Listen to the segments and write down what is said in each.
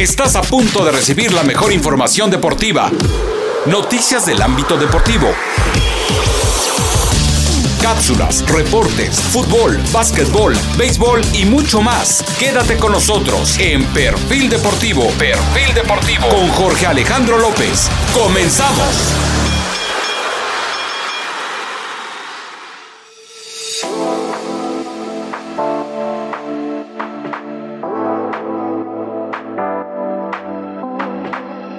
Estás a punto de recibir la mejor información deportiva. Noticias del ámbito deportivo. Cápsulas, reportes, fútbol, básquetbol, béisbol y mucho más. Quédate con nosotros en Perfil Deportivo. Perfil Deportivo con Jorge Alejandro López. Comenzamos.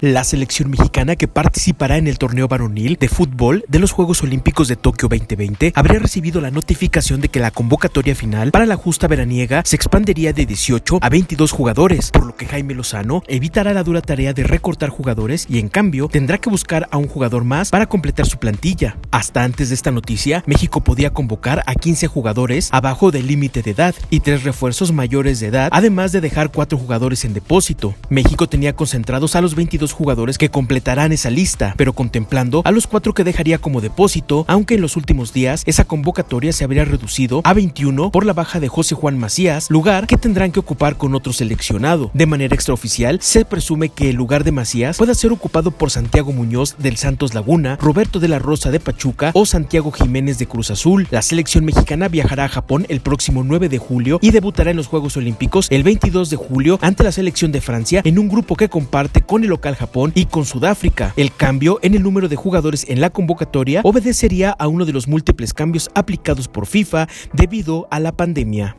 La selección mexicana que participará en el torneo varonil de fútbol de los Juegos Olímpicos de Tokio 2020 habría recibido la notificación de que la convocatoria final para la justa veraniega se expandería de 18 a 22 jugadores, por lo que Jaime Lozano evitará la dura tarea de recortar jugadores y en cambio tendrá que buscar a un jugador más para completar su plantilla. Hasta antes de esta noticia, México podía convocar a 15 jugadores abajo del límite de edad y tres refuerzos mayores de edad, además de dejar cuatro jugadores en depósito. México tenía concentrados a los 22 jugadores que completarán esa lista, pero contemplando a los cuatro que dejaría como depósito, aunque en los últimos días esa convocatoria se habría reducido a 21 por la baja de José Juan Macías, lugar que tendrán que ocupar con otro seleccionado. De manera extraoficial, se presume que el lugar de Macías pueda ser ocupado por Santiago Muñoz del Santos Laguna, Roberto de la Rosa de Pachuca o Santiago Jiménez de Cruz Azul. La selección mexicana viajará a Japón el próximo 9 de julio y debutará en los Juegos Olímpicos el 22 de julio ante la selección de Francia en un grupo que comparte con el local Japón y con Sudáfrica. El cambio en el número de jugadores en la convocatoria obedecería a uno de los múltiples cambios aplicados por FIFA debido a la pandemia.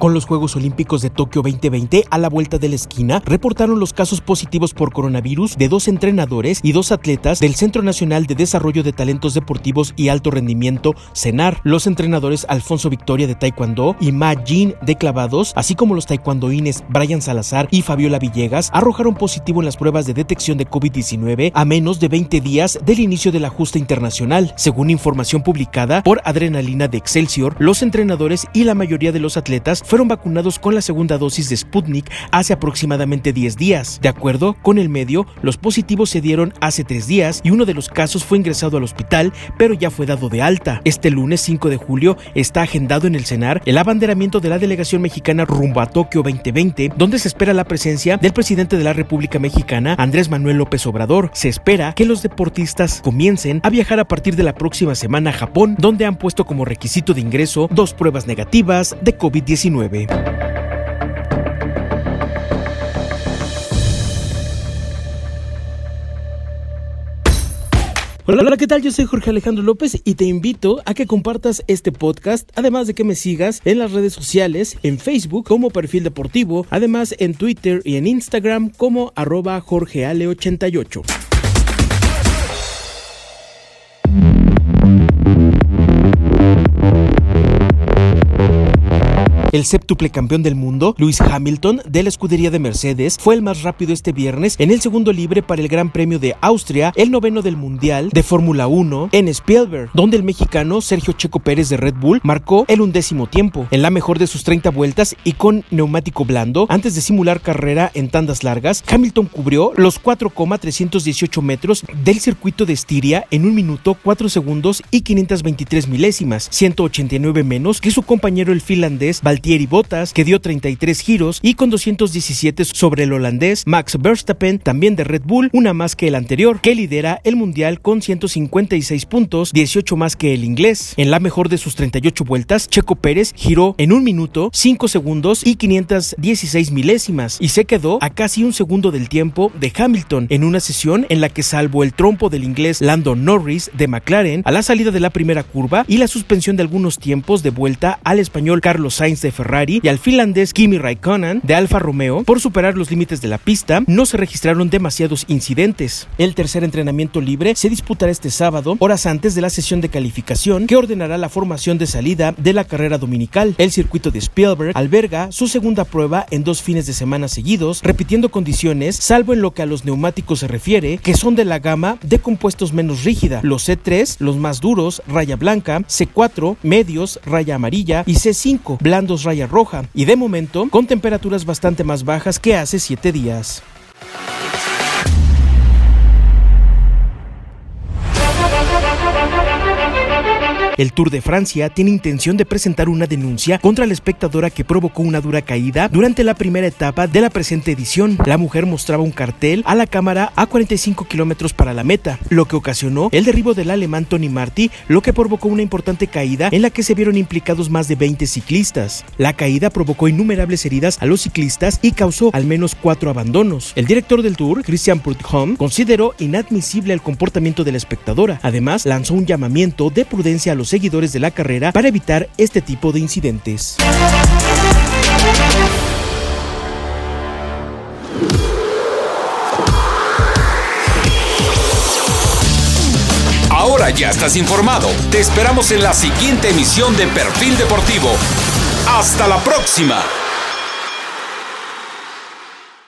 Con los Juegos Olímpicos de Tokio 2020 a la vuelta de la esquina, reportaron los casos positivos por coronavirus de dos entrenadores y dos atletas del Centro Nacional de Desarrollo de Talentos Deportivos y Alto Rendimiento, CENAR. Los entrenadores Alfonso Victoria de Taekwondo y Ma Jin de Clavados, así como los taekwondoines Brian Salazar y Fabiola Villegas, arrojaron positivo en las pruebas de detección de COVID-19 a menos de 20 días del inicio de la justa internacional. Según información publicada por Adrenalina de Excelsior, los entrenadores y la mayoría de los atletas fueron vacunados con la segunda dosis de Sputnik hace aproximadamente 10 días. De acuerdo con el medio, los positivos se dieron hace 3 días y uno de los casos fue ingresado al hospital, pero ya fue dado de alta. Este lunes 5 de julio está agendado en el CENAR el abanderamiento de la delegación mexicana rumbo a Tokio 2020, donde se espera la presencia del presidente de la República Mexicana, Andrés Manuel López Obrador. Se espera que los deportistas comiencen a viajar a partir de la próxima semana a Japón, donde han puesto como requisito de ingreso dos pruebas negativas de COVID-19. Hola, hola, ¿qué tal? Yo soy Jorge Alejandro López y te invito a que compartas este podcast, además de que me sigas en las redes sociales, en Facebook como Perfil Deportivo, además en Twitter y en Instagram como arroba jorgeale88. El séptuple campeón del mundo, Lewis Hamilton, de la escudería de Mercedes, fue el más rápido este viernes en el segundo libre para el Gran Premio de Austria, el noveno del Mundial de Fórmula 1 en Spielberg, donde el mexicano Sergio Checo Pérez de Red Bull marcó el undécimo tiempo, en la mejor de sus 30 vueltas y con neumático blando, antes de simular carrera en tandas largas, Hamilton cubrió los 4,318 metros del circuito de Estiria en un minuto, 4 segundos y 523 milésimas, 189 menos que su compañero el finlandés Bottas, que dio 33 giros, y con 217 sobre el holandés Max Verstappen, también de Red Bull, una más que el anterior, que lidera el mundial con 156 puntos, 18 más que el inglés. En la mejor de sus 38 vueltas, Checo Pérez giró en un minuto, 5 segundos y 516 milésimas, y se quedó a casi un segundo del tiempo de Hamilton, en una sesión en la que salvo el trompo del inglés Lando Norris de McLaren a la salida de la primera curva y la suspensión de algunos tiempos de vuelta al español Carlos Sainz Ferrari y al finlandés Kimi Raikkonen de Alfa Romeo por superar los límites de la pista, no se registraron demasiados incidentes. El tercer entrenamiento libre se disputará este sábado, horas antes de la sesión de calificación que ordenará la formación de salida de la carrera dominical. El circuito de Spielberg alberga su segunda prueba en dos fines de semana seguidos, repitiendo condiciones, salvo en lo que a los neumáticos se refiere, que son de la gama de compuestos menos rígida, los C3, los más duros, raya blanca, C4, medios, raya amarilla y C5, blandos raya roja, y de momento con temperaturas bastante más bajas que hace 7 días. El Tour de Francia tiene intención de presentar una denuncia contra la espectadora que provocó una dura caída durante la primera etapa de la presente edición. La mujer mostraba un cartel a la cámara a 45 kilómetros para la meta, lo que ocasionó el derribo del alemán Tony Marti, lo que provocó una importante caída en la que se vieron implicados más de 20 ciclistas. La caída provocó innumerables heridas a los ciclistas y causó al menos cuatro abandonos. El director del Tour, Christian Prudhomme, consideró inadmisible el comportamiento de la espectadora. Además, lanzó un llamamiento de prudencia a seguidores de la carrera para evitar este tipo de incidentes. Ahora ya estás informado. Te esperamos en la siguiente emisión de Perfil Deportivo. Hasta la próxima.